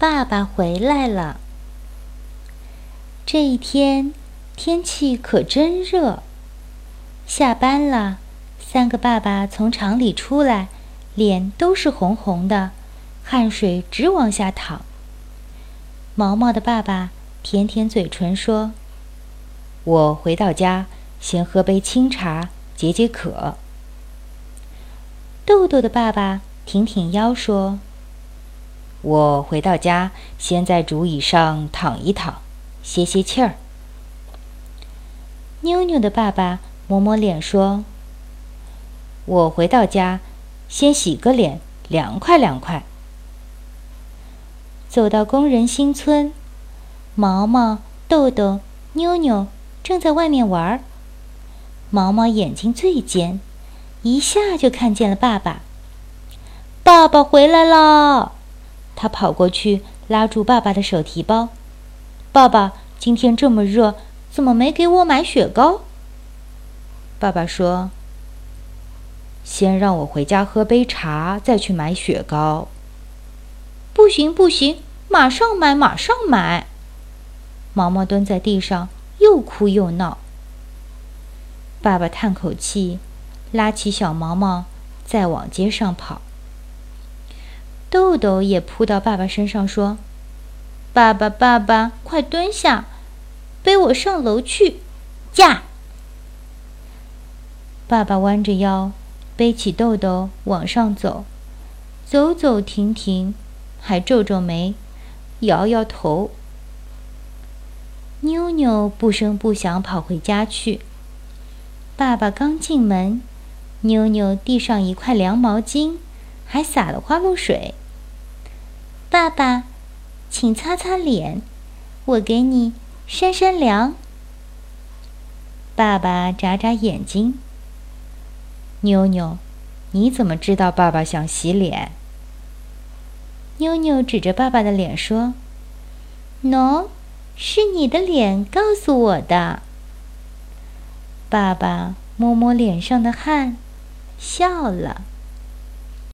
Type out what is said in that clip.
爸爸回来了。这一天天气可真热。下班了，三个爸爸从厂里出来，脸都是红红的，汗水直往下淌。毛毛的爸爸舔舔嘴唇说：“我回到家，先喝杯清茶解解渴。”豆豆的爸爸挺挺腰说：“我回到家，先在竹椅上躺一躺，歇歇气儿。”妞妞的爸爸。摸摸脸说：“我回到家，先洗个脸，凉快凉快。”走到工人新村，毛毛、豆豆、妞妞正在外面玩儿。毛毛眼睛最尖，一下就看见了爸爸。爸爸回来了！他跑过去拉住爸爸的手提包：“爸爸，今天这么热，怎么没给我买雪糕？”爸爸说：“先让我回家喝杯茶，再去买雪糕。”不行，不行，马上买，马上买！毛毛蹲在地上，又哭又闹。爸爸叹口气，拉起小毛毛，再往街上跑。豆豆也扑到爸爸身上，说：“爸爸，爸爸，快蹲下，背我上楼去！”驾！爸爸弯着腰，背起豆豆往上走，走走停停，还皱皱眉，摇摇头。妞妞不声不响跑回家去。爸爸刚进门，妞妞递上一块凉毛巾，还洒了花露水。爸爸，请擦擦脸，我给你扇扇凉。爸爸眨眨眼睛。妞妞，你怎么知道爸爸想洗脸？妞妞指着爸爸的脸说：“喏，是你的脸告诉我的。”爸爸摸摸脸上的汗，笑了。